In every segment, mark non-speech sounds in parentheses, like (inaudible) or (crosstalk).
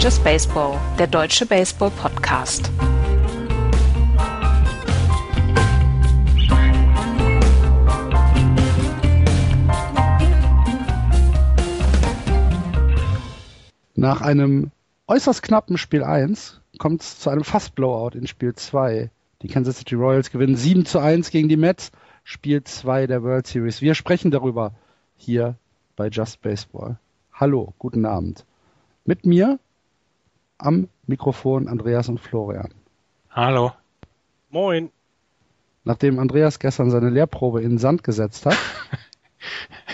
Just Baseball, der deutsche Baseball-Podcast. Nach einem äußerst knappen Spiel 1 kommt es zu einem Fast-Blowout in Spiel 2. Die Kansas City Royals gewinnen 7 zu 1 gegen die Mets, Spiel 2 der World Series. Wir sprechen darüber hier bei Just Baseball. Hallo, guten Abend. Mit mir am Mikrofon Andreas und Florian. Hallo. Moin. Nachdem Andreas gestern seine Lehrprobe in den Sand gesetzt hat,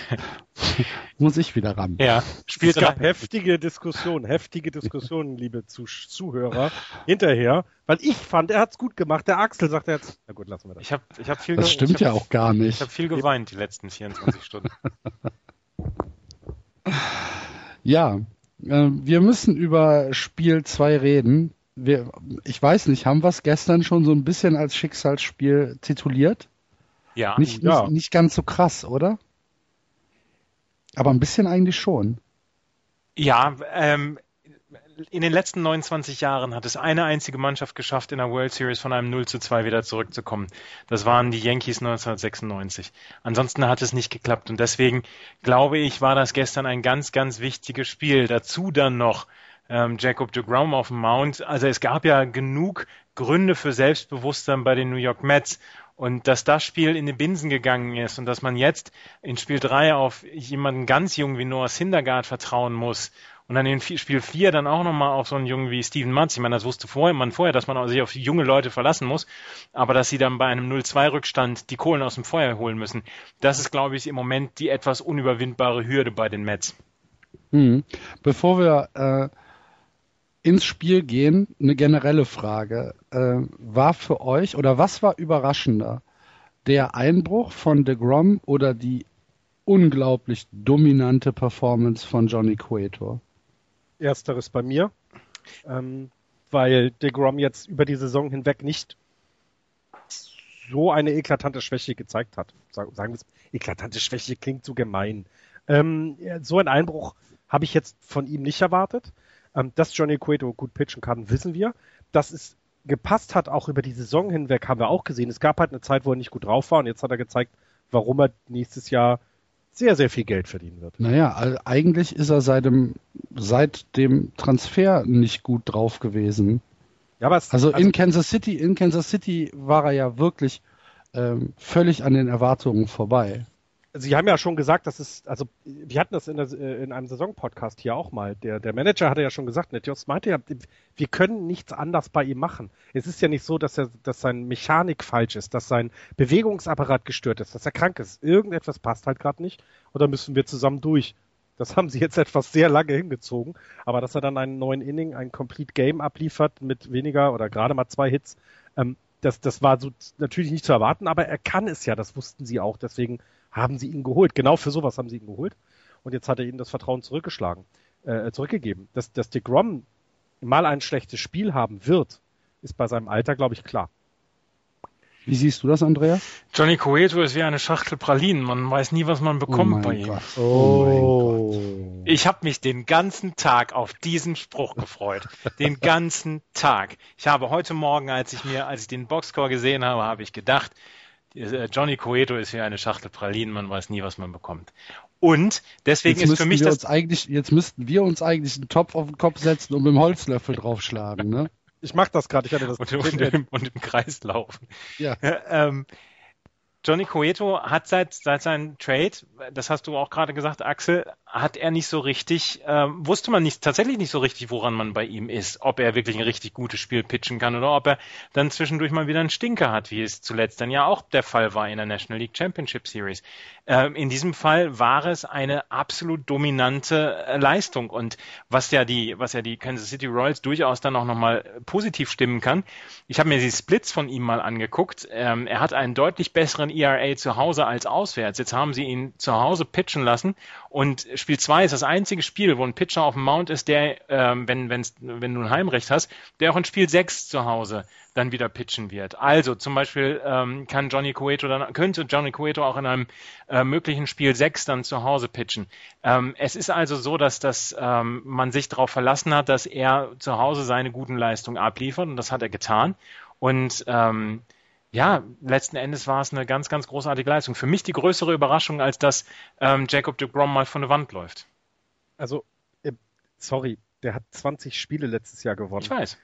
(laughs) muss ich wieder ran. Ja, spielt es gab heftige Diskussionen, heftige Diskussionen, (laughs) liebe Zuh Zuhörer, hinterher, weil ich fand, er hat es gut gemacht. Der Axel sagt, er hat's. Na gut, lassen wir das. Ich habe ich hab viel Das stimmt hab, ja auch gar nicht. Ich habe viel geweint die letzten 24 Stunden. (laughs) Ja, wir müssen über Spiel 2 reden. Wir, ich weiß nicht, haben wir es gestern schon so ein bisschen als Schicksalsspiel tituliert? Ja. Nicht, ja. nicht, nicht ganz so krass, oder? Aber ein bisschen eigentlich schon. Ja, ähm, in den letzten 29 Jahren hat es eine einzige Mannschaft geschafft, in der World Series von einem 0 zu 2 wieder zurückzukommen. Das waren die Yankees 1996. Ansonsten hat es nicht geklappt und deswegen glaube ich, war das gestern ein ganz, ganz wichtiges Spiel. Dazu dann noch ähm, Jacob de Grom auf dem Mount. Also es gab ja genug Gründe für Selbstbewusstsein bei den New York Mets. Und dass das Spiel in die Binsen gegangen ist und dass man jetzt in Spiel 3 auf jemanden ganz jung wie Noah Syndergaard vertrauen muss und dann in Spiel 4 dann auch nochmal auf so einen Jungen wie Steven Matz. Ich meine, das wusste vorher, man vorher, dass man sich auf junge Leute verlassen muss, aber dass sie dann bei einem 0-2-Rückstand die Kohlen aus dem Feuer holen müssen, das ist, glaube ich, im Moment die etwas unüberwindbare Hürde bei den Mets. Hm. Bevor wir äh, ins Spiel gehen, eine generelle Frage. Äh, war für euch oder was war überraschender? Der Einbruch von DeGrom oder die unglaublich dominante Performance von Johnny Cueto? Ersteres bei mir, ähm, weil DeGrom jetzt über die Saison hinweg nicht so eine eklatante Schwäche gezeigt hat. Sagen wir es, eklatante Schwäche klingt so gemein. Ähm, so ein Einbruch habe ich jetzt von ihm nicht erwartet. Ähm, dass Johnny Cueto gut pitchen kann, wissen wir. Dass es gepasst hat, auch über die Saison hinweg, haben wir auch gesehen. Es gab halt eine Zeit, wo er nicht gut drauf war und jetzt hat er gezeigt, warum er nächstes Jahr sehr, sehr viel Geld verdienen wird. Naja, eigentlich ist er seit dem, seit dem Transfer nicht gut drauf gewesen. Ja, aber es, also, also in Kansas City, in Kansas City war er ja wirklich ähm, völlig an den Erwartungen vorbei. Sie haben ja schon gesagt, dass es, also wir hatten das in, der, in einem Saisonpodcast hier auch mal. Der, der Manager hatte ja schon gesagt, Netjos meinte ja, wir können nichts anders bei ihm machen. Es ist ja nicht so, dass er, dass sein Mechanik falsch ist, dass sein Bewegungsapparat gestört ist, dass er krank ist. Irgendetwas passt halt gerade nicht oder müssen wir zusammen durch. Das haben sie jetzt (laughs) etwas sehr lange hingezogen, aber dass er dann einen neuen Inning, ein Complete Game abliefert mit weniger oder gerade mal zwei Hits, ähm, das, das war so natürlich nicht zu erwarten, aber er kann es ja, das wussten sie auch, deswegen haben sie ihn geholt. Genau für sowas haben sie ihn geholt. Und jetzt hat er ihnen das Vertrauen zurückgeschlagen, äh, zurückgegeben. Dass, dass DeGrom mal ein schlechtes Spiel haben wird, ist bei seinem Alter, glaube ich, klar. Wie siehst du das, Andreas? Johnny Cueto ist wie eine Schachtel Pralinen. Man weiß nie, was man bekommt oh bei ihm. Gott. Oh, Oh. Ich habe mich den ganzen Tag auf diesen Spruch gefreut. Den ganzen Tag. Ich habe heute Morgen, als ich mir, als ich den Boxscore gesehen habe, habe ich gedacht, Johnny Cueto ist wie eine Schachtel Pralinen, man weiß nie, was man bekommt. Und deswegen jetzt ist für mich wir das. Uns eigentlich, jetzt müssten wir uns eigentlich einen Topf auf den Kopf setzen und mit dem Holzlöffel draufschlagen, ne? Ich mach das gerade, ich hatte das und, und, im, und im Kreis laufen. Ja. (laughs) ähm, Johnny Cueto hat seit, seit seinem Trade, das hast du auch gerade gesagt, Axel, hat er nicht so richtig, ähm, wusste man nicht, tatsächlich nicht so richtig, woran man bei ihm ist, ob er wirklich ein richtig gutes Spiel pitchen kann oder ob er dann zwischendurch mal wieder einen Stinker hat, wie es zuletzt dann ja auch der Fall war in der National League Championship Series. Ähm, in diesem Fall war es eine absolut dominante äh, Leistung und was ja die, was ja die Kansas City Royals durchaus dann auch nochmal positiv stimmen kann. Ich habe mir die Splits von ihm mal angeguckt. Ähm, er hat einen deutlich besseren ERA zu Hause als auswärts. Jetzt haben sie ihn zu Hause pitchen lassen und Spiel 2 ist das einzige Spiel, wo ein Pitcher auf dem Mount ist, der, ähm, wenn, wenn's, wenn du ein Heimrecht hast, der auch in Spiel 6 zu Hause dann wieder pitchen wird. Also zum Beispiel ähm, kann Johnny Cueto dann, könnte Johnny Cueto auch in einem äh, möglichen Spiel 6 dann zu Hause pitchen. Ähm, es ist also so, dass das, ähm, man sich darauf verlassen hat, dass er zu Hause seine guten Leistungen abliefert und das hat er getan. Und ähm, ja, letzten Endes war es eine ganz, ganz großartige Leistung. Für mich die größere Überraschung, als dass ähm, Jacob de Grom mal von der Wand läuft. Also, äh, sorry, der hat 20 Spiele letztes Jahr gewonnen. Ich weiß.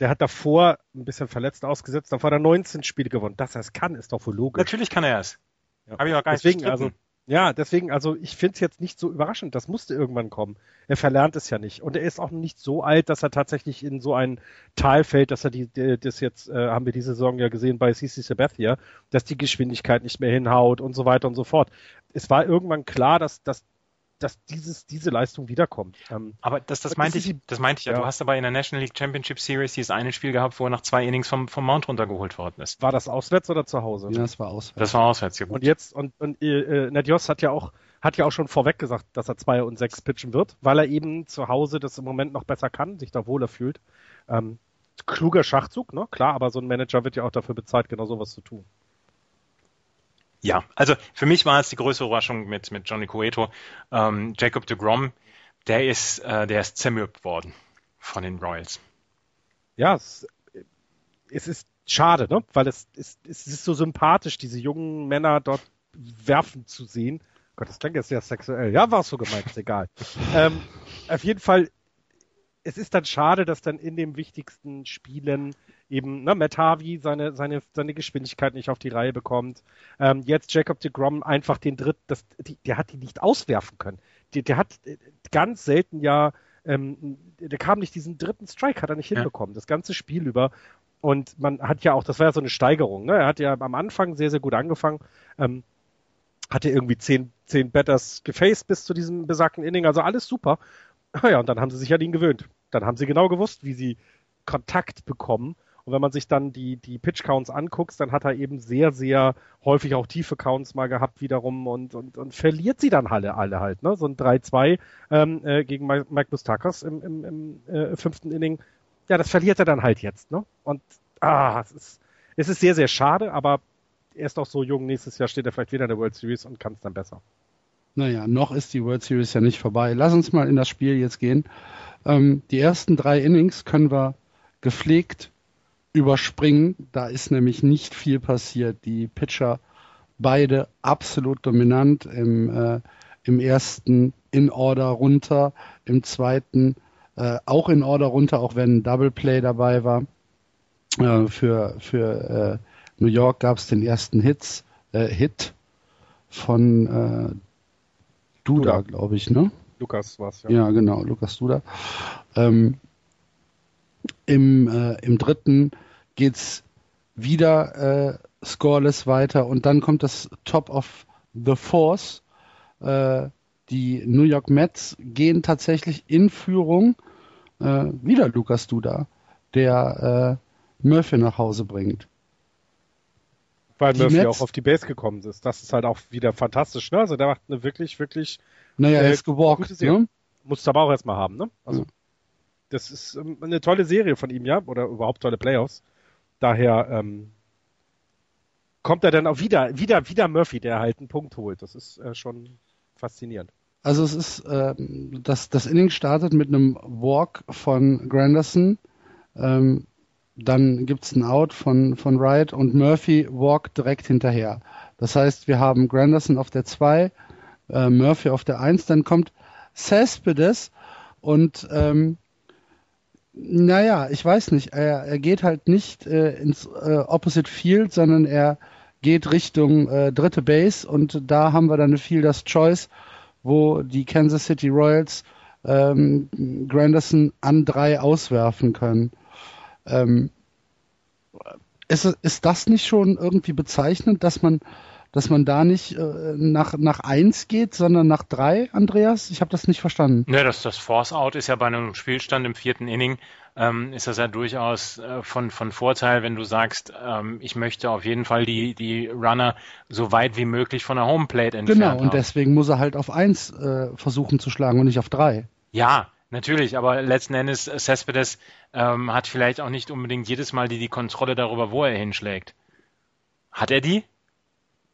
Der hat davor ein bisschen verletzt ausgesetzt, davor hat er 19 Spiele gewonnen. Dass er es kann, ist doch wohl logisch. Natürlich kann er es. Ja. Habe ich auch gar Deswegen, nicht also, ja, deswegen, also ich finde es jetzt nicht so überraschend. Das musste irgendwann kommen. Er verlernt es ja nicht. Und er ist auch nicht so alt, dass er tatsächlich in so ein Tal fällt, dass er die, die das jetzt, äh, haben wir diese Saison ja gesehen bei CC Sabathia, dass die Geschwindigkeit nicht mehr hinhaut und so weiter und so fort. Es war irgendwann klar, dass, dass dass dieses, diese Leistung wiederkommt. Ähm, aber das, das meinte ich, das meinte ich ja. ja. Du hast aber in der National League Championship Series dieses eine Spiel gehabt, wo er nach zwei Innings vom, vom Mount runtergeholt worden ist. War das auswärts oder zu Hause? Ja, das war auswärts. Das war auswärts, ja gut. Und jetzt, und, und äh, Nadios hat ja auch, hat ja auch schon vorweg gesagt, dass er zwei und sechs pitchen wird, weil er eben zu Hause das im Moment noch besser kann, sich da wohler fühlt. Ähm, kluger Schachzug, ne? Klar, aber so ein Manager wird ja auch dafür bezahlt, genau sowas zu tun. Ja, also für mich war es die größte Überraschung mit, mit Johnny Cueto. Ähm, Jacob de Grom, der ist, äh, der ist zermürbt worden von den Royals. Ja, es, es ist schade, ne? weil es, es, es ist so sympathisch, diese jungen Männer dort werfen zu sehen. Gott, das klingt jetzt sehr sexuell. Ja, war es so gemeint, ist egal. (laughs) ähm, auf jeden Fall, es ist dann schade, dass dann in den wichtigsten Spielen eben ne, Matt Harvey seine, seine, seine Geschwindigkeit nicht auf die Reihe bekommt. Ähm, jetzt Jacob de Grom einfach den Dritt, das, die, der hat die nicht auswerfen können. Der, der hat äh, ganz selten ja, ähm, der kam nicht diesen dritten Strike, hat er nicht ja. hinbekommen, das ganze Spiel über. Und man hat ja auch, das war ja so eine Steigerung. Ne? Er hat ja am Anfang sehr, sehr gut angefangen. Ähm, hatte irgendwie zehn, zehn Batters gefaced bis zu diesem besagten Inning, also alles super. Ja, und dann haben sie sich an ihn gewöhnt. Dann haben sie genau gewusst, wie sie Kontakt bekommen und wenn man sich dann die, die Pitch-Counts anguckt, dann hat er eben sehr, sehr häufig auch tiefe Counts mal gehabt wiederum und, und, und verliert sie dann alle, alle halt. Ne? So ein 3-2 ähm, äh, gegen Mike, Mustakas im, im, im äh, fünften Inning. Ja, das verliert er dann halt jetzt. Ne? Und ah, es ist, es ist sehr, sehr schade, aber er ist auch so jung. Nächstes Jahr steht er vielleicht wieder in der World Series und kann es dann besser. Naja, noch ist die World Series ja nicht vorbei. Lass uns mal in das Spiel jetzt gehen. Ähm, die ersten drei Innings können wir gepflegt überspringen. Da ist nämlich nicht viel passiert. Die Pitcher beide absolut dominant. Im, äh, im ersten in Order runter, im zweiten äh, auch in Order runter, auch wenn ein Double Play dabei war. Äh, für für äh, New York gab es den ersten Hits, äh, Hit von äh, Duda, Duda. glaube ich, ne? Lukas war's, ja. Ja, genau, Lukas Duda. Ähm, im, äh, Im dritten geht's wieder äh, scoreless weiter und dann kommt das Top of the Force. Äh, die New York Mets gehen tatsächlich in Führung. Äh, wieder Lukas Duda, der äh, Murphy nach Hause bringt. Weil die Murphy Mets, auch auf die Base gekommen ist. Das ist halt auch wieder fantastisch. Ne? Also der macht eine wirklich, wirklich. Naja, er äh, ist gewalkt. Ne? Musst du aber auch erstmal haben. Ne? Also ja. Das ist ähm, eine tolle Serie von ihm, ja, oder überhaupt tolle Playoffs. Daher ähm, kommt er dann auch wieder, wieder, wieder Murphy, der halt einen Punkt holt. Das ist äh, schon faszinierend. Also es ist, äh, das, das Inning startet mit einem Walk von Granderson. Ähm, dann gibt es einen Out von, von Wright und Murphy walkt direkt hinterher. Das heißt, wir haben Granderson auf der 2, äh, Murphy auf der 1, dann kommt Cespedes und ähm, naja, ich weiß nicht. Er, er geht halt nicht äh, ins äh, Opposite Field, sondern er geht Richtung äh, dritte Base und da haben wir dann eine Fielders Choice, wo die Kansas City Royals ähm, Granderson an drei auswerfen können. Ähm, ist, ist das nicht schon irgendwie bezeichnend, dass man, dass man da nicht äh, nach, nach eins geht, sondern nach drei, Andreas? Ich habe das nicht verstanden. Ne, das, das Force-Out ist ja bei einem Spielstand im vierten Inning, ähm, ist das ja durchaus äh, von, von Vorteil, wenn du sagst, ähm, ich möchte auf jeden Fall die, die Runner so weit wie möglich von der Homeplate entfernen. Genau, und deswegen muss er halt auf eins äh, versuchen zu schlagen und nicht auf drei. Ja, Natürlich, aber letzten Endes, Cespedes ähm, hat vielleicht auch nicht unbedingt jedes Mal die, die Kontrolle darüber, wo er hinschlägt. Hat er die?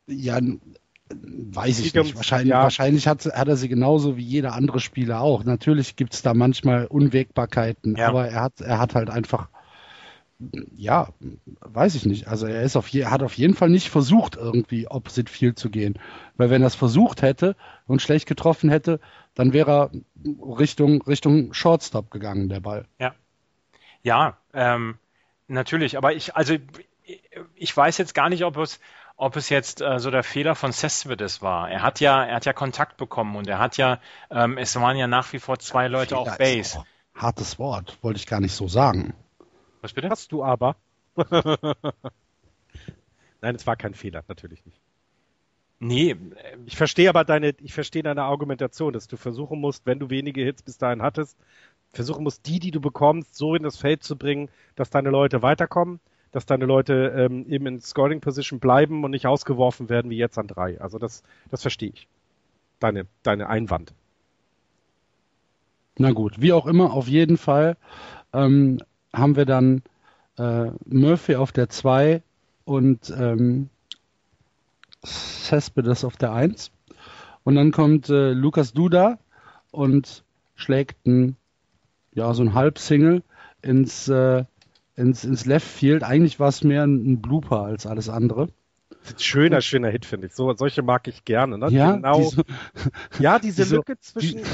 Ja, weiß ich nicht. Wahrscheinlich, ja. wahrscheinlich hat, hat, er sie genauso wie jeder andere Spieler auch. Natürlich gibt es da manchmal Unwägbarkeiten, ja. aber er hat, er hat halt einfach, ja, weiß ich nicht. Also er ist auf je, hat auf jeden Fall nicht versucht, irgendwie opposite field zu gehen. Weil wenn er es versucht hätte und schlecht getroffen hätte, dann wäre er Richtung, Richtung Shortstop gegangen, der Ball. Ja. Ja, ähm, natürlich, aber ich, also ich weiß jetzt gar nicht, ob es, ob es jetzt äh, so der Fehler von Cespedes war. Er hat ja, er hat ja Kontakt bekommen und er hat ja, ähm, es waren ja nach wie vor zwei Leute Fehler auf Base. Hartes Wort, wollte ich gar nicht so sagen. Was bitte? Hast du aber. (laughs) Nein, es war kein Fehler, natürlich nicht. Nee, ich verstehe aber deine, ich verstehe deine Argumentation, dass du versuchen musst, wenn du wenige Hits bis dahin hattest, versuchen musst, die, die du bekommst, so in das Feld zu bringen, dass deine Leute weiterkommen, dass deine Leute ähm, eben in Scoring Position bleiben und nicht ausgeworfen werden wie jetzt an drei. Also das, das verstehe ich. Deine, deine Einwand. Na gut, wie auch immer, auf jeden Fall ähm, haben wir dann äh, Murphy auf der 2 und ähm, auf der 1. Und dann kommt äh, Lukas Duda und schlägt ein, ja, so ein Halbsingle ins, äh, ins, ins Left Field. Eigentlich war es mehr ein, ein Blooper als alles andere. Schöner, schöner Hit, finde ich. So, solche mag ich gerne. Ne? Ja, genau. Die so, (laughs) ja, diese (laughs) die Lücke zwischen. (laughs)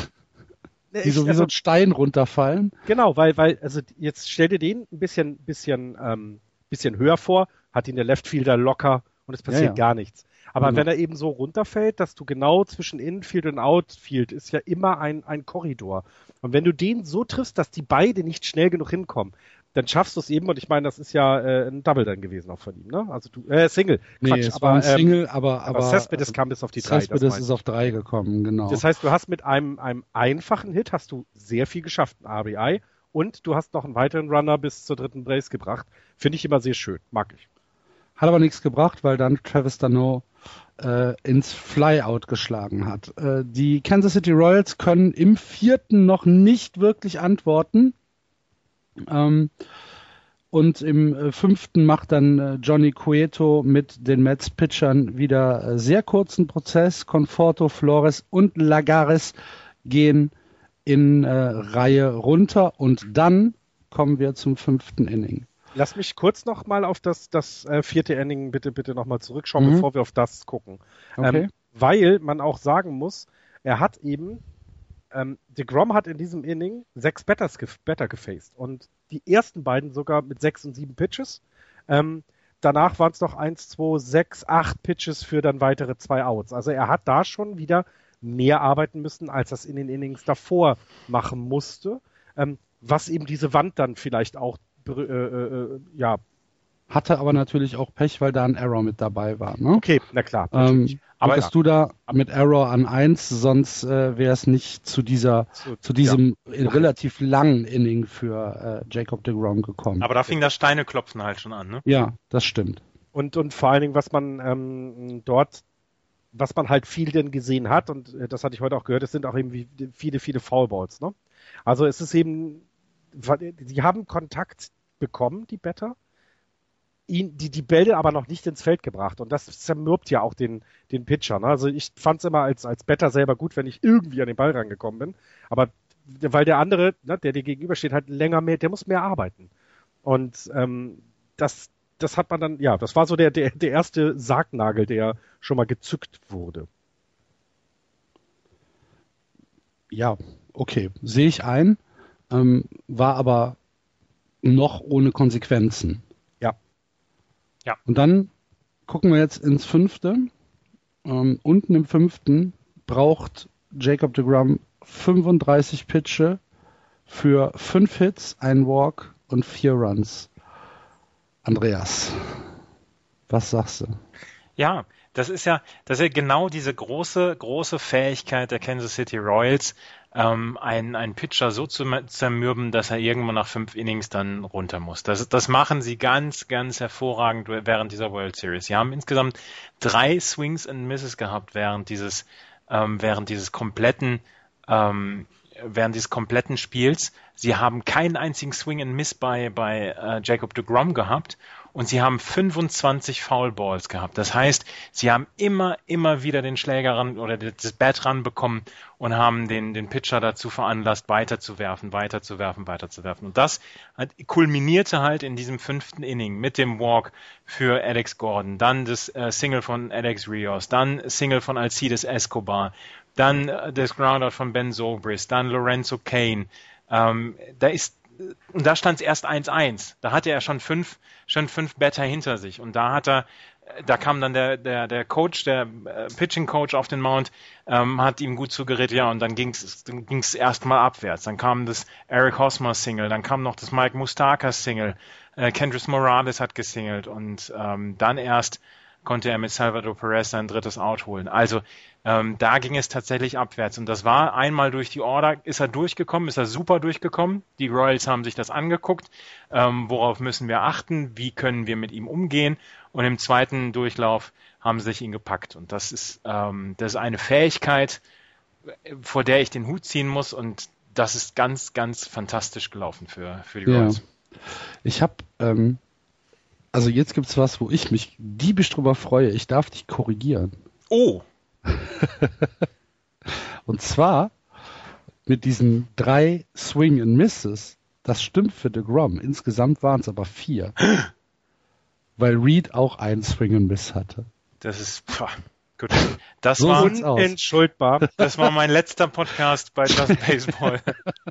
Die, die so wie also, so ein Stein runterfallen. Genau, weil, weil, also jetzt stell dir den ein bisschen, bisschen, ähm, bisschen höher vor, hat ihn der Left Fielder locker und es passiert ja, ja. gar nichts. Aber genau. wenn er eben so runterfällt, dass du genau zwischen Infield und Outfield ist ja immer ein, ein Korridor. Und wenn du den so triffst, dass die beide nicht schnell genug hinkommen, dann schaffst du es eben, und ich meine, das ist ja äh, ein Double dann gewesen auch von ihm, ne? Also du, äh, Single. Nee, Quatsch, es aber, war ein ähm, Single, aber, aber, aber Cespedes kam bis auf die drei. Cespedes ist auf drei gekommen, genau. Das heißt, du hast mit einem, einem einfachen Hit hast du sehr viel geschafft, ein RBI, und du hast noch einen weiteren Runner bis zur dritten Brace gebracht. Finde ich immer sehr schön, mag ich. Hat aber nichts gebracht, weil dann Travis Dano äh, ins Flyout geschlagen hat. Äh, die Kansas City Royals können im vierten noch nicht wirklich antworten. Ähm, und im äh, fünften macht dann äh, Johnny Cueto mit den Mets-Pitchern wieder äh, sehr kurzen Prozess. Conforto, Flores und Lagares gehen in äh, Reihe runter und dann kommen wir zum fünften Inning. Lass mich kurz noch mal auf das, das äh, vierte Inning bitte, bitte noch mal zurückschauen, mhm. bevor wir auf das gucken. Okay. Ähm, weil man auch sagen muss, er hat eben, ähm, Grom hat in diesem Inning sechs Batters ge Batter gefaced und die ersten beiden sogar mit sechs und sieben Pitches. Ähm, danach waren es noch eins, zwei, sechs, acht Pitches für dann weitere zwei Outs. Also er hat da schon wieder mehr arbeiten müssen, als das in den Innings davor machen musste. Ähm, was eben diese Wand dann vielleicht auch äh, äh, ja. Hatte aber natürlich auch Pech, weil da ein Error mit dabei war. Ne? Okay, na klar. Ähm, aber ja. du da mit Error an 1, sonst äh, wäre es nicht zu dieser, zu, zu diesem ja. relativ langen Inning für äh, Jacob de Grom gekommen. Aber da fing das Steineklopfen halt schon an, ne? Ja, das stimmt. Und, und vor allen Dingen, was man ähm, dort, was man halt viel denn gesehen hat, und äh, das hatte ich heute auch gehört, es sind auch eben viele, viele Foulballs, ne? Also es ist eben, sie haben Kontakt bekommen, die Better, ihn, die, die Bälle aber noch nicht ins Feld gebracht. Und das zermürbt ja auch den, den Pitcher. Ne? Also ich fand es immer als, als Better selber gut, wenn ich irgendwie an den Ball rangekommen bin. Aber weil der andere, ne, der dir gegenübersteht, halt länger mehr, der muss mehr arbeiten. Und ähm, das, das hat man dann, ja, das war so der, der, der erste Sargnagel, der schon mal gezückt wurde. Ja, okay, sehe ich ein. Ähm, war aber noch ohne Konsequenzen. Ja. Und dann gucken wir jetzt ins fünfte. Ähm, unten im fünften braucht Jacob de Grum 35 Pitche für fünf Hits, ein Walk und vier Runs. Andreas, was sagst du? Ja, das ist ja, das ist ja genau diese große, große Fähigkeit der Kansas City Royals, ähm, einen, einen Pitcher so zu zermürben, dass er irgendwann nach fünf Innings dann runter muss. Das, das machen sie ganz, ganz hervorragend während dieser World Series. Sie haben insgesamt drei Swings and Misses gehabt während dieses, ähm, während dieses kompletten, ähm, während dieses kompletten Spiels. Sie haben keinen einzigen Swing and Miss bei, bei äh, Jacob de Grom gehabt und sie haben 25 Foul Balls gehabt. Das heißt, sie haben immer, immer wieder den Schläger ran oder das Bat ranbekommen und haben den, den Pitcher dazu veranlasst, weiterzuwerfen, weiterzuwerfen, weiterzuwerfen. Und das hat, kulminierte halt in diesem fünften Inning mit dem Walk für Alex Gordon, dann das äh, Single von Alex Rios, dann Single von Alcides Escobar, dann äh, das Groundout von Ben Zobrist, dann Lorenzo Kane. Ähm, da ist und da stand es erst 1-1. Da hatte er schon fünf, schon fünf Better hinter sich. Und da hat er, da kam dann der, der, der Coach, der äh, Pitching Coach auf den Mount, ähm, hat ihm gut zugeredet, ja, und dann ging es ging's erstmal abwärts. Dann kam das Eric Hosmer Single, dann kam noch das Mike Mustaka Single, äh, Kendris Morales hat gesingelt und ähm, dann erst konnte er mit Salvador Perez sein drittes Out holen. Also ähm, da ging es tatsächlich abwärts. Und das war einmal durch die Order, ist er durchgekommen, ist er super durchgekommen. Die Royals haben sich das angeguckt. Ähm, worauf müssen wir achten? Wie können wir mit ihm umgehen? Und im zweiten Durchlauf haben sie sich ihn gepackt. Und das ist, ähm, das ist eine Fähigkeit, vor der ich den Hut ziehen muss. Und das ist ganz, ganz fantastisch gelaufen für, für die Royals. Ja. Ich habe ähm, also jetzt gibt es was, wo ich mich diebisch drüber freue. Ich darf dich korrigieren. Oh! (laughs) Und zwar mit diesen drei Swing and Misses. Das stimmt für The Grom. Insgesamt waren es aber vier. (gasps) weil Reed auch einen Swing and Miss hatte. Das ist pff, gut. Das so war unentschuldbar. Das war mein letzter Podcast bei Just (laughs) Baseball.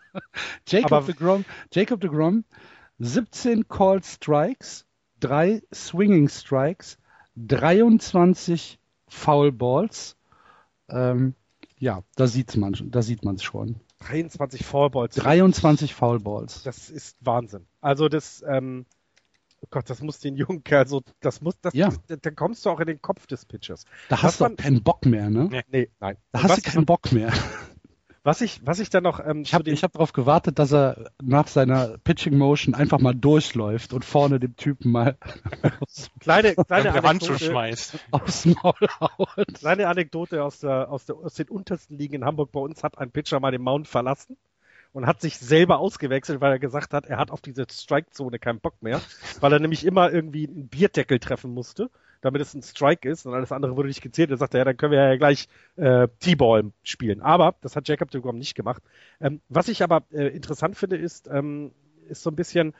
(laughs) Jacob aber, de Grom, Jacob de Grom, 17 Call Strikes, drei Swinging Strikes, 23 Foul Balls. Ähm, ja, da sieht's man, da sieht man es schon. 23 Foul Balls. 23 Foul Balls. Das ist Wahnsinn. Also das, ähm, oh Gott, das muss den jungen Kerl so, das muss, das, ja. das, da kommst du auch in den Kopf des Pitchers. Da hast du keinen Bock mehr, ne? Nee nein. Da hast du keinen Bock mehr. Was ich, was ich dann noch. Ähm, ich habe hab darauf gewartet, dass er nach seiner Pitching Motion einfach mal durchläuft und vorne dem Typen mal (laughs) kleine, (laughs) kleine Anekdote, schmeißt. aufs Maul haut. Kleine Anekdote aus, der, aus, der, aus den untersten Ligen in Hamburg. Bei uns hat ein Pitcher mal den Mount verlassen und hat sich selber ausgewechselt, weil er gesagt hat, er hat auf diese Strike-Zone keinen Bock mehr, weil er nämlich immer irgendwie einen Bierdeckel treffen musste damit es ein Strike ist und alles andere wurde nicht gezählt. Er sagte, ja, dann können wir ja gleich äh, T-Ball spielen. Aber das hat Jacob de Grom nicht gemacht. Ähm, was ich aber äh, interessant finde, ist, ähm, ist so ein bisschen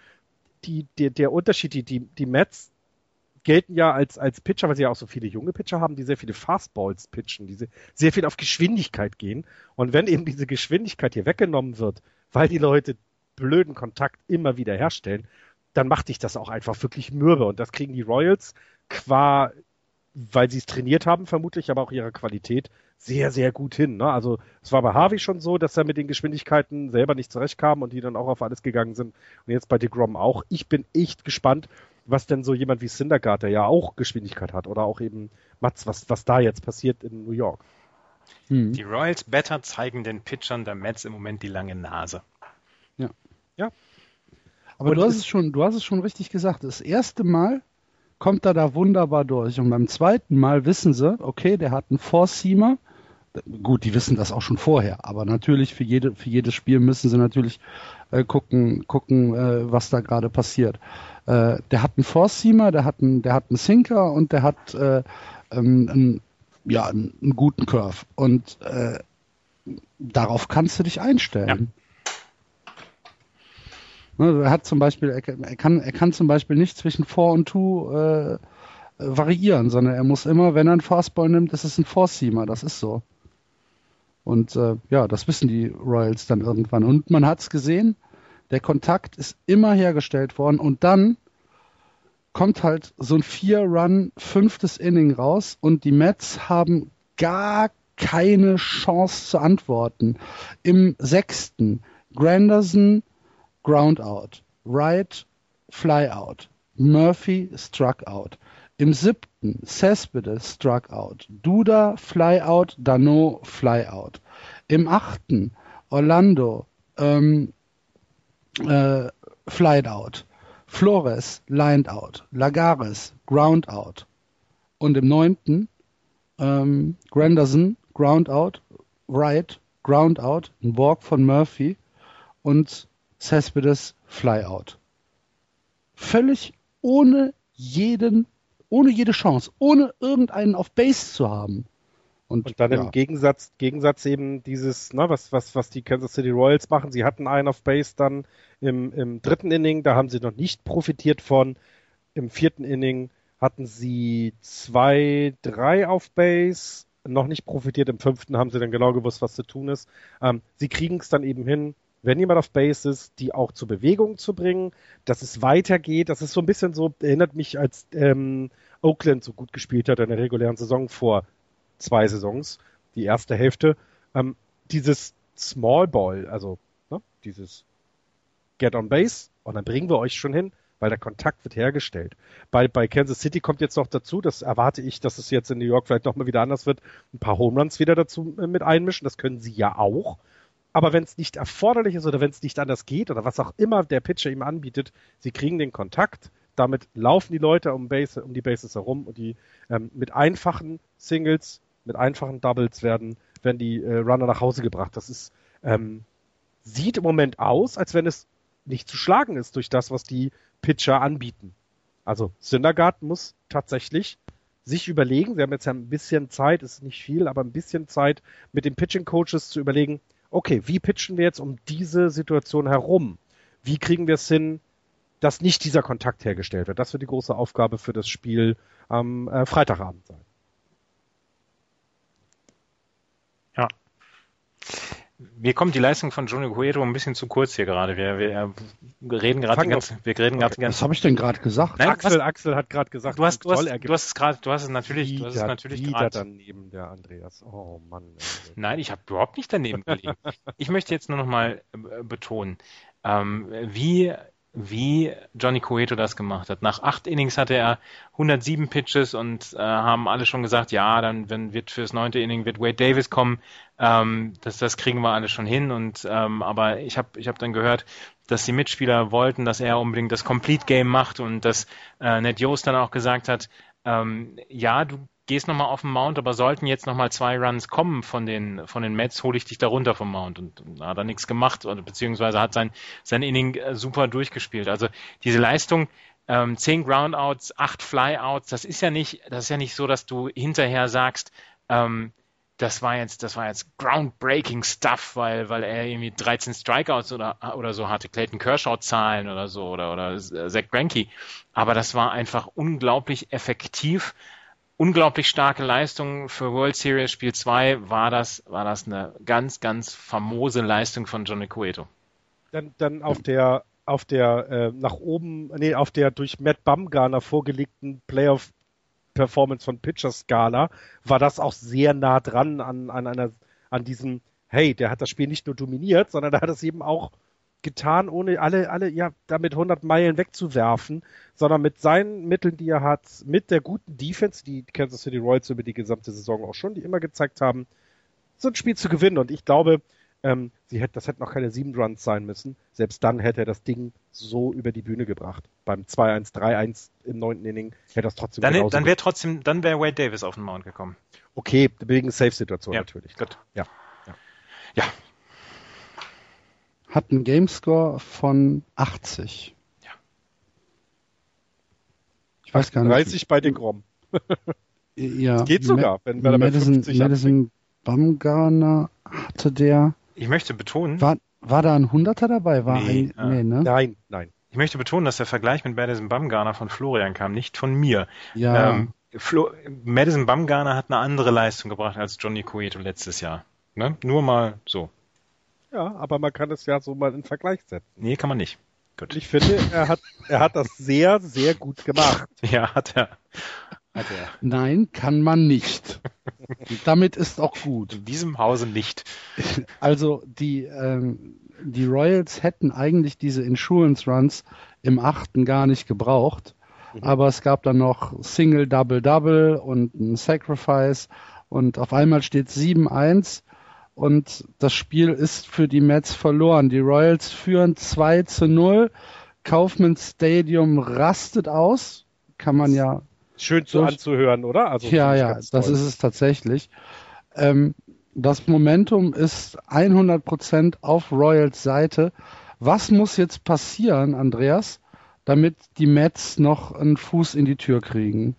die, die, der Unterschied. Die, die, die Mets gelten ja als, als Pitcher, weil sie ja auch so viele junge Pitcher haben, die sehr viele Fastballs pitchen, die sehr viel auf Geschwindigkeit gehen. Und wenn eben diese Geschwindigkeit hier weggenommen wird, weil die Leute blöden Kontakt immer wieder herstellen, dann macht dich das auch einfach wirklich mürbe. Und das kriegen die Royals qua, weil sie es trainiert haben, vermutlich, aber auch ihrer Qualität sehr, sehr gut hin. Ne? Also es war bei Harvey schon so, dass er mit den Geschwindigkeiten selber nicht zurechtkam und die dann auch auf alles gegangen sind. Und jetzt bei DeGrom auch. Ich bin echt gespannt, was denn so jemand wie Syndergaard, der ja auch Geschwindigkeit hat, oder auch eben Mats, was, was da jetzt passiert in New York. Hm. Die Royals Better zeigen den Pitchern der Mets im Moment die lange Nase. Ja. Ja. Aber und du hast es schon, du hast es schon richtig gesagt. Das erste Mal kommt er da wunderbar durch. Und beim zweiten Mal wissen sie, okay, der hat einen Four-Seamer. Gut, die wissen das auch schon vorher, aber natürlich für, jede, für jedes Spiel müssen sie natürlich äh, gucken, gucken äh, was da gerade passiert. Äh, der hat einen Four-Seamer, der hat einen, der hat einen Sinker und der hat äh, ähm, einen, ja, einen, einen, guten Curve. Und äh, darauf kannst du dich einstellen. Ja. Ne, er hat zum Beispiel, er kann, er kann zum Beispiel nicht zwischen Four und Two äh, variieren, sondern er muss immer, wenn er einen Fastball nimmt, ist es ein Four-Seamer, das ist so. Und äh, ja, das wissen die Royals dann irgendwann. Und man hat es gesehen, der Kontakt ist immer hergestellt worden und dann kommt halt so ein Vier-Run, fünftes Inning raus und die Mets haben gar keine Chance zu antworten. Im sechsten Granderson Ground out. Wright, fly out. Murphy struck out. Im siebten Cespedes struck out. Duda fly out, Dano fly out. Im achten Orlando ähm, äh, flied out. Flores lined out. Lagares ground out. Und im neunten ähm, Granderson ground out. Wright ground out. Ein Walk von Murphy und Cespedes fly out. Völlig ohne jeden ohne jede Chance, ohne irgendeinen auf Base zu haben. Und, und dann ja. im Gegensatz, Gegensatz eben dieses, ne, was, was, was die Kansas City Royals machen. Sie hatten einen auf Base dann im, im dritten Inning, da haben sie noch nicht profitiert von. Im vierten Inning hatten sie zwei, drei auf Base, noch nicht profitiert. Im fünften haben sie dann genau gewusst, was zu tun ist. Ähm, sie kriegen es dann eben hin, wenn jemand auf Base ist, die auch zur Bewegung zu bringen, dass es weitergeht. Das ist so ein bisschen so, erinnert mich, als ähm, Oakland so gut gespielt hat in der regulären Saison vor zwei Saisons, die erste Hälfte. Ähm, dieses Small Ball, also ne, dieses Get on Base und dann bringen wir euch schon hin, weil der Kontakt wird hergestellt. Bei, bei Kansas City kommt jetzt noch dazu, das erwarte ich, dass es jetzt in New York vielleicht nochmal wieder anders wird, ein paar Home Runs wieder dazu äh, mit einmischen. Das können sie ja auch. Aber wenn es nicht erforderlich ist oder wenn es nicht anders geht oder was auch immer der Pitcher ihm anbietet, sie kriegen den Kontakt, damit laufen die Leute um, Base, um die Bases herum und die ähm, mit einfachen Singles, mit einfachen Doubles werden, werden die äh, Runner nach Hause gebracht. Das ist, ähm, sieht im Moment aus, als wenn es nicht zu schlagen ist durch das, was die Pitcher anbieten. Also Syndergaard muss tatsächlich sich überlegen, wir haben jetzt ja ein bisschen Zeit, ist nicht viel, aber ein bisschen Zeit mit den Pitching Coaches zu überlegen, okay, wie pitchen wir jetzt um diese Situation herum? Wie kriegen wir es hin, dass nicht dieser Kontakt hergestellt wird? Das wird die große Aufgabe für das Spiel am äh, Freitagabend sein. Ja. Mir kommt die Leistung von Johnny Cueto ein bisschen zu kurz hier gerade. Wir, wir reden gerade die ganze, wir reden gerade okay. die ganze. Was habe ich denn gerade gesagt? Nein, Axel, Axel hat gerade gesagt, du hast, du hast, du hast es gerade, du hast es natürlich, wieder, du hast es natürlich gerade daneben der Andreas. Oh Mann. Ey. Nein, ich habe überhaupt nicht daneben gelegen. ich möchte jetzt nur noch mal äh, betonen, ähm, wie wie Johnny Cueto das gemacht hat. Nach acht Innings hatte er 107 Pitches und äh, haben alle schon gesagt, ja, dann wenn wird fürs neunte Inning wird Wade Davis kommen. Ähm, das, das kriegen wir alle schon hin. Und ähm, aber ich habe ich hab dann gehört, dass die Mitspieler wollten, dass er unbedingt das Complete Game macht und dass äh, Ned Yost dann auch gesagt hat, ähm, ja, du gehst nochmal auf den Mount, aber sollten jetzt nochmal zwei Runs kommen von den, von den Mets, hole ich dich da runter vom Mount. Und, und hat er nichts gemacht, oder beziehungsweise hat sein, sein Inning äh, super durchgespielt. Also diese Leistung, ähm, zehn Groundouts, acht Flyouts, das ist ja nicht, das ist ja nicht so, dass du hinterher sagst, ähm, das war jetzt, das war jetzt groundbreaking Stuff, weil, weil er irgendwie 13 Strikeouts oder, oder so hatte, Clayton Kershaw Zahlen oder so, oder, oder Zach Greinke. Aber das war einfach unglaublich effektiv unglaublich starke Leistung für World Series Spiel 2 war das, war das eine ganz, ganz famose Leistung von Johnny Cueto. Dann, dann auf der, auf der äh, nach oben, nee, auf der durch Matt Bumgarner vorgelegten Playoff Performance von Pitcher Skala war das auch sehr nah dran an, an einer, an diesem, hey, der hat das Spiel nicht nur dominiert, sondern der hat es eben auch getan, ohne alle, alle, ja, damit 100 Meilen wegzuwerfen, sondern mit seinen Mitteln, die er hat, mit der guten Defense, die Kansas City Royals über die gesamte Saison auch schon, die immer gezeigt haben, so ein Spiel zu gewinnen. Und ich glaube, ähm, sie hätte, das hätten auch keine sieben Runs sein müssen. Selbst dann hätte er das Ding so über die Bühne gebracht. Beim 2-1, 3-1 im neunten Inning hätte das trotzdem Dann, dann wäre trotzdem, dann wäre Wade Davis auf den Mount gekommen. Okay, wegen Safe-Situation ja, natürlich. Gut. Ja. ja. Ja, hat einen Gamescore von 80. Ja. Ich weiß gar nicht. 30 bei den Grom. (laughs) ja. Das geht sogar, wenn wir Madison, bei Madison Bumgarner hatte der. Ich möchte betonen. War, war da ein Hunderter dabei? War nee, ein, nee, ne? Nein, nein. Ich möchte betonen, dass der Vergleich mit Madison Bumgarner von Florian kam, nicht von mir. Ja. Ähm, Flo Madison Bumgarner hat eine andere Leistung gebracht als Johnny Cueto letztes Jahr. Ne? Nur mal so. Ja, aber man kann es ja so mal in Vergleich setzen. Nee, kann man nicht. Gut. Ich finde, er hat, er hat das sehr, sehr gut gemacht. (laughs) Ja, hat er. Hat er. Nein, kann man nicht. Damit ist auch gut. In diesem Hause nicht. Also die, ähm, die Royals hätten eigentlich diese Insurance Runs im achten gar nicht gebraucht. mhm. aber es gab dann noch Single, Double, Double und ein Sacrifice und auf einmal steht 7-1 und das Spiel ist für die Mets verloren. Die Royals führen 2 zu 0. Kaufman Stadium rastet aus. Kann man ja. Schön zu anzuhören, oder? Also ja, ja, das toll. ist es tatsächlich. Ähm, das Momentum ist 100% auf Royals Seite. Was muss jetzt passieren, Andreas, damit die Mets noch einen Fuß in die Tür kriegen?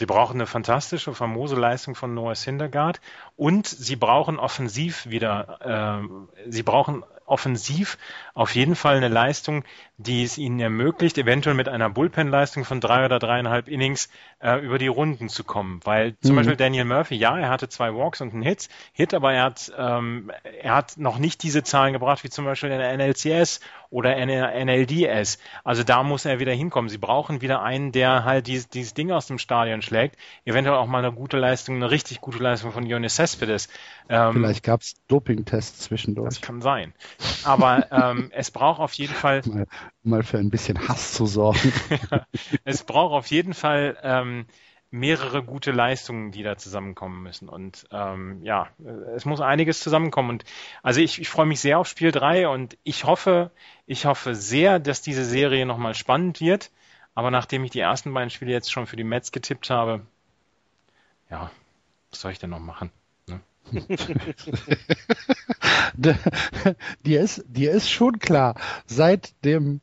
Sie brauchen eine fantastische, famose Leistung von Noah Syndergaard und sie brauchen offensiv wieder, äh, sie brauchen offensiv auf jeden Fall eine Leistung, die es ihnen ermöglicht, eventuell mit einer Bullpen-Leistung von drei oder dreieinhalb Innings äh, über die Runden zu kommen. Weil zum mhm. Beispiel Daniel Murphy, ja, er hatte zwei Walks und einen Hit, Hit, aber er hat, ähm, er hat noch nicht diese Zahlen gebracht wie zum Beispiel in der NLCS oder in der NLDS. Also da muss er wieder hinkommen. Sie brauchen wieder einen, der halt dieses, dieses Ding aus dem Stadion schlägt. Eventuell auch mal eine gute Leistung, eine richtig gute Leistung von Jonas Cespedes. Ähm, Vielleicht gab es Doping-Tests zwischendurch. Das kann sein. Aber ähm, es braucht auf jeden Fall (laughs) mal, mal, für ein bisschen Hass zu sorgen. (laughs) es braucht auf jeden Fall ähm, mehrere gute Leistungen, die da zusammenkommen müssen. Und ähm, ja, es muss einiges zusammenkommen. Und also ich, ich freue mich sehr auf Spiel 3 und ich hoffe, ich hoffe sehr, dass diese Serie nochmal spannend wird. Aber nachdem ich die ersten beiden Spiele jetzt schon für die Mets getippt habe, ja, was soll ich denn noch machen? (laughs) Dir, ist, dir ist schon klar, seit dem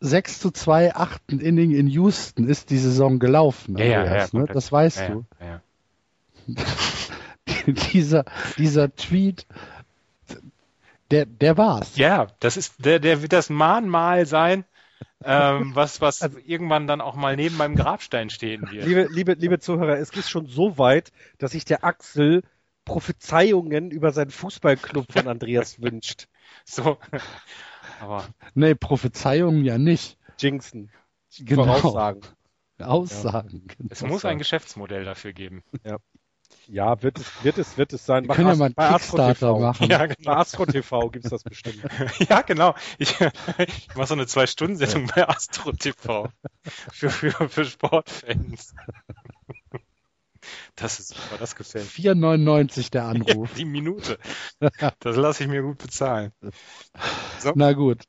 6 zu 2 achten Inning in Houston ist die Saison gelaufen. Ja, ja, ja, ne? Das weißt ja, du. Ja, (laughs) dieser, dieser Tweet, der, der war's. Ja, das ist, der, der wird das Mahnmal sein, ähm, (laughs) was, was also, irgendwann dann auch mal neben meinem Grabstein stehen wird. Liebe, liebe, liebe Zuhörer, es geht schon so weit, dass sich der Axel Prophezeiungen über seinen Fußballclub von Andreas (laughs) wünscht. So. Aber nee, Prophezeiungen ja nicht. Jinxen. Genau. Voraussagen. Aussagen. Ja. Es muss ein Geschäftsmodell dafür geben. Ja. Ja, wird es, wird es, wird es sein. Wir können ja mal einen Kickstarter machen. Ja, genau. Bei Astro TV gibt es das bestimmt. (laughs) ja, genau. Ich, ich mache so eine Zwei-Stunden-Sendung bei Astro TV. Für, für, für Sportfans. (laughs) Das ist super, das gefällt 4,99 der (laughs) Anruf. Die Minute. (laughs) Das lasse ich mir gut bezahlen. So. Na gut.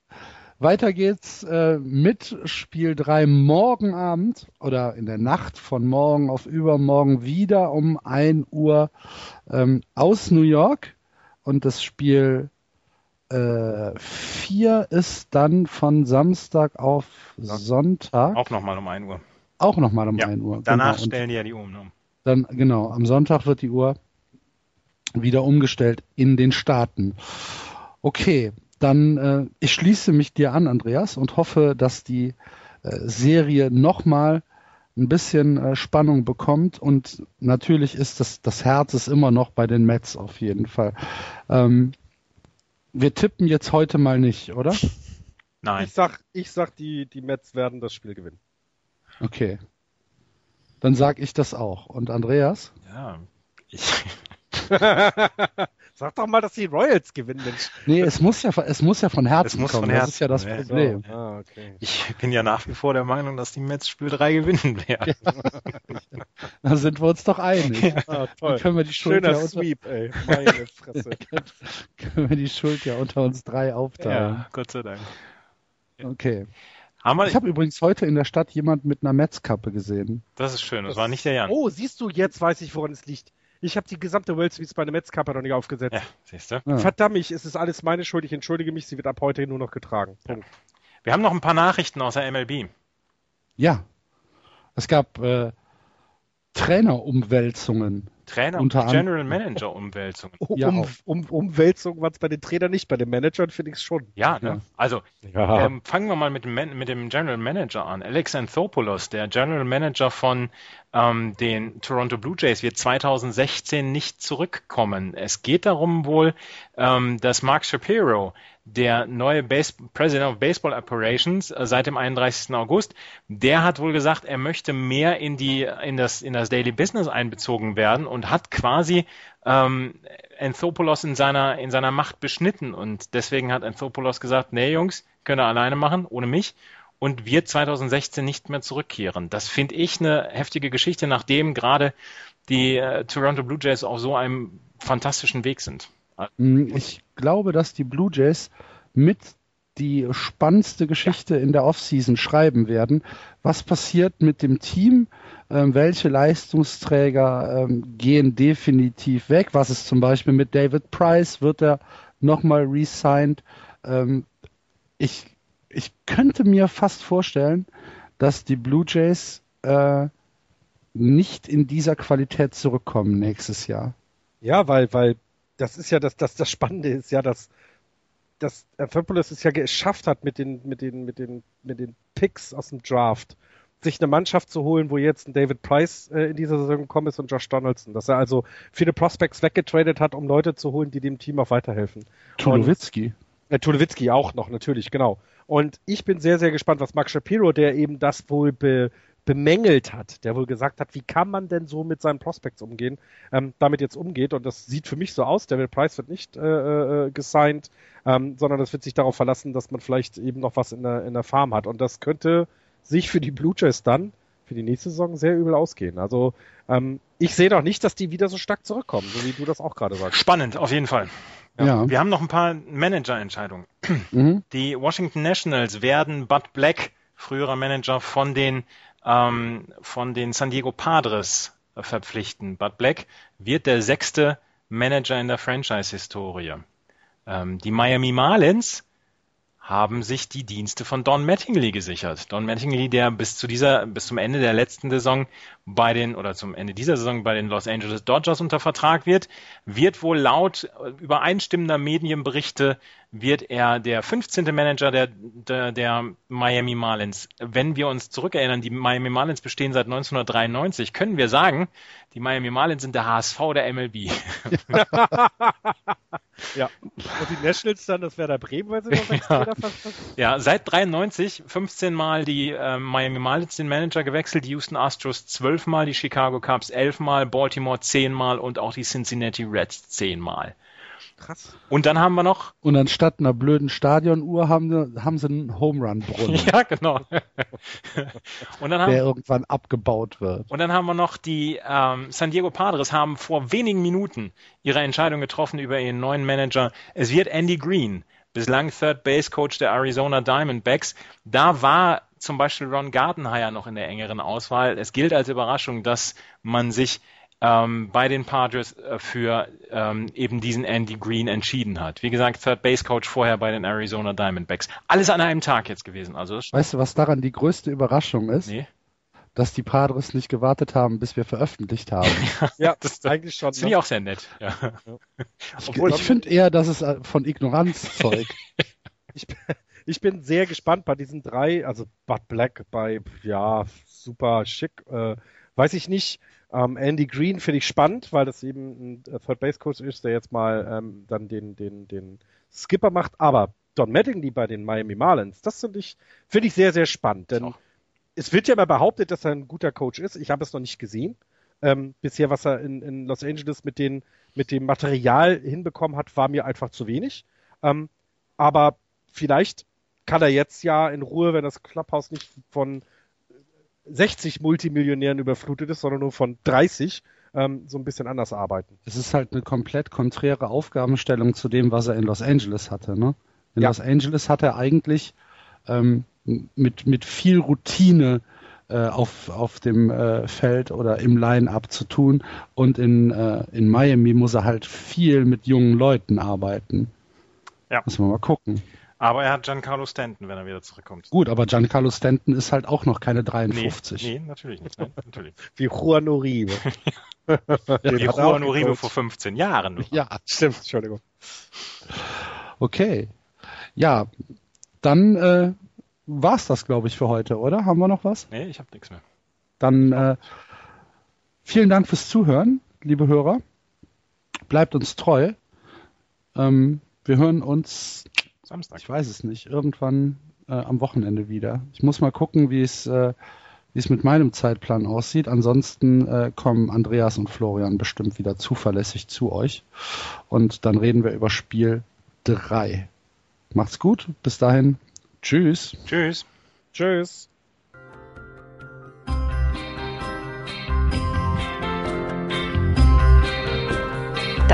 Weiter geht's äh, mit Spiel 3 morgen Abend oder in der Nacht von morgen auf übermorgen wieder um 1 Uhr ähm, aus New York. Und das Spiel 4 äh, ist dann von Samstag auf Sonntag. Auch nochmal um 1 Uhr. Auch nochmal um ja, 1 Uhr. Danach genau. stellen die ja die Uhr um. Dann, genau, am Sonntag wird die Uhr wieder umgestellt in den Staaten. Okay, dann äh, ich schließe mich dir an, Andreas, und hoffe, dass die äh, Serie nochmal ein bisschen äh, Spannung bekommt. Und natürlich ist das, das Herz ist immer noch bei den Mets auf jeden Fall. Ähm, wir tippen jetzt heute mal nicht, oder? Nein. Ich sag, ich sag die, die Mets werden das Spiel gewinnen. Okay. Dann sag ich das auch. Und Andreas? Ja, ich, (laughs) Sag doch mal, dass die Royals gewinnen, Mensch. Nee, es muss ja, es muss ja von Herzen es muss kommen. Von Herzen. Das ist ja das Problem. So. Ah, okay. Ich bin ja nach wie vor der Meinung, dass die Mets Spiel 3 gewinnen werden. (laughs) da sind wir uns doch einig. Ja, ah, toll. können wir die Schuld Schöner ja unter... Sweep, ey. (laughs) Meine Fresse. können wir die Schuld ja unter uns drei aufteilen. Ja, Gott sei Dank. Okay. Haben ich habe übrigens heute in der Stadt jemand mit einer Metzkappe gesehen. Das ist schön, das, das war nicht der Jan. Oh, siehst du, jetzt weiß ich, woran es liegt. Ich habe die gesamte World Series bei der Metzkappe noch nicht aufgesetzt. Ja, siehst du? Ja. Verdammt, es ist alles meine Schuld. Ich entschuldige mich. Sie wird ab heute nur noch getragen. Punkt. Wir haben noch ein paar Nachrichten aus der MLB. Ja. Es gab äh, Trainerumwälzungen. Trainer und General Manager Umwälzungen. Ja, um, um, Umwälzungen waren es bei den Trainern nicht, bei den Managern finde ich es schon. Ja, ne? ja. also ja. Ähm, fangen wir mal mit dem, mit dem General Manager an. Alex Anthopoulos, der General Manager von ähm, den Toronto Blue Jays, wird 2016 nicht zurückkommen. Es geht darum wohl, ähm, dass Mark Shapiro, der neue Base President of Baseball Operations äh, seit dem 31. August, der hat wohl gesagt, er möchte mehr in die in das in das Daily Business einbezogen werden und hat quasi ähm, Anthopoulos in seiner in seiner Macht beschnitten und deswegen hat Anthopoulos gesagt, nee Jungs, könnt ihr alleine machen, ohne mich und wird 2016 nicht mehr zurückkehren. Das finde ich eine heftige Geschichte, nachdem gerade die äh, Toronto Blue Jays auf so einem fantastischen Weg sind. Hm, ich glaube, dass die Blue Jays mit die spannendste Geschichte in der Offseason schreiben werden. Was passiert mit dem Team? Ähm, welche Leistungsträger ähm, gehen definitiv weg? Was ist zum Beispiel mit David Price? Wird er nochmal resigned? Ähm, ich, ich könnte mir fast vorstellen, dass die Blue Jays äh, nicht in dieser Qualität zurückkommen nächstes Jahr. Ja, weil, weil das ist ja das, das, das Spannende ist ja, dass, dass Anthopoulos es ja geschafft hat mit den, mit den, mit den, mit den Picks aus dem Draft, sich eine Mannschaft zu holen, wo jetzt ein David Price äh, in dieser Saison gekommen ist und Josh Donaldson. Dass er also viele Prospects weggetradet hat, um Leute zu holen, die dem Team auch weiterhelfen. Tulowitzki. Äh, Tulowitzki auch noch, natürlich, genau. Und ich bin sehr, sehr gespannt, was Mark Shapiro, der eben das wohl be, bemängelt hat, der wohl gesagt hat, wie kann man denn so mit seinen Prospects umgehen, ähm, damit jetzt umgeht. Und das sieht für mich so aus, David Price wird nicht äh, äh, gesigned, ähm, sondern es wird sich darauf verlassen, dass man vielleicht eben noch was in der, in der Farm hat. Und das könnte sich für die Blue Jays dann für die nächste Saison sehr übel ausgehen. Also ähm, ich sehe doch nicht, dass die wieder so stark zurückkommen, so wie du das auch gerade sagst. Spannend, auf jeden Fall. Ja. ja. Wir haben noch ein paar Manager-Entscheidungen. Mhm. Die Washington Nationals werden Bud Black, früherer Manager von den ähm, von den San Diego Padres verpflichten. Bud Black wird der sechste Manager in der Franchise-Historie. Ähm, die Miami Marlins haben sich die Dienste von Don Mattingly gesichert. Don Mattingly, der bis zu dieser, bis zum Ende der letzten Saison bei den, oder zum Ende dieser Saison bei den Los Angeles Dodgers unter Vertrag wird, wird wohl laut übereinstimmender Medienberichte wird er der 15. Manager der, der, der Miami Marlins. Wenn wir uns zurückerinnern, die Miami Marlins bestehen seit 1993, können wir sagen, die Miami Marlins sind der HSV der MLB. (laughs) (laughs) ja. Und die Nationals dann, das wäre der Bremen, weil sie noch sechs (laughs) ja. ja, seit 93 15 Mal die äh, Miami Marlins den Manager gewechselt, die Houston Astros 12 Mal, die Chicago Cubs 11 Mal, Baltimore 10 Mal und auch die Cincinnati Reds 10 Mal. Krass. Und dann haben wir noch. Und anstatt einer blöden Stadionuhr haben, haben sie einen Home Run Brunnen. (laughs) ja, genau. und dann haben, der irgendwann abgebaut wird. Und dann haben wir noch die ähm, San Diego Padres haben vor wenigen Minuten ihre Entscheidung getroffen über ihren neuen Manager. Es wird Andy Green, bislang Third Base Coach der Arizona Diamondbacks. Da war zum Beispiel Ron Gartenhire noch in der engeren Auswahl. Es gilt als Überraschung, dass man sich ähm, bei den Padres äh, für ähm, eben diesen Andy Green entschieden hat. Wie gesagt, Third Base Coach vorher bei den Arizona Diamondbacks. Alles an einem Tag jetzt gewesen. Also weißt du, was daran die größte Überraschung ist? Nee. Dass die Padres nicht gewartet haben, bis wir veröffentlicht haben. (laughs) ja, das ist eigentlich schon. Finde ich auch sehr nett. Ja. Ich, ich finde eher, dass es äh, von Ignoranz (laughs) zeugt. ich, ich bin sehr gespannt bei diesen drei, also Bud Black bei, ja, super schick, äh, weiß ich nicht. Ähm, Andy Green finde ich spannend, weil das eben ein Third Base Coach ist, der jetzt mal ähm, dann den, den, den Skipper macht. Aber Don Mattingly bei den Miami Marlins, das finde ich, finde ich sehr, sehr spannend. Denn es wird ja immer behauptet, dass er ein guter Coach ist. Ich habe es noch nicht gesehen. Ähm, bisher, was er in, in Los Angeles mit, den, mit dem Material hinbekommen hat, war mir einfach zu wenig. Ähm, aber vielleicht kann er jetzt ja in Ruhe, wenn das Clubhouse nicht von 60 Multimillionären überflutet ist, sondern nur von 30, ähm, so ein bisschen anders arbeiten. Es ist halt eine komplett konträre Aufgabenstellung zu dem, was er in Los Angeles hatte. Ne? In ja. Los Angeles hat er eigentlich ähm, mit, mit viel Routine äh, auf, auf dem äh, Feld oder im Line-Up zu tun und in, äh, in Miami muss er halt viel mit jungen Leuten arbeiten. Ja. Müssen wir mal gucken. Aber er hat Giancarlo Stanton, wenn er wieder zurückkommt. Gut, aber Giancarlo Stanton ist halt auch noch keine 53. Nee, nee natürlich nicht. Nein, natürlich. (laughs) Wie Juan Uribe. (laughs) wie Juan Uribe vor 15 Jahren. Ja, stimmt, Entschuldigung. Okay. Ja, dann äh, war's das, glaube ich, für heute, oder? Haben wir noch was? Nee, ich habe nichts mehr. Dann äh, vielen Dank fürs Zuhören, liebe Hörer. Bleibt uns treu. Ähm, wir hören uns Samstag. Ich weiß es nicht. Irgendwann äh, am Wochenende wieder. Ich muss mal gucken, wie es äh, wie es mit meinem Zeitplan aussieht. Ansonsten äh, kommen Andreas und Florian bestimmt wieder zuverlässig zu euch. Und dann reden wir über Spiel 3. Macht's gut. Bis dahin. Tschüss. Tschüss. Tschüss.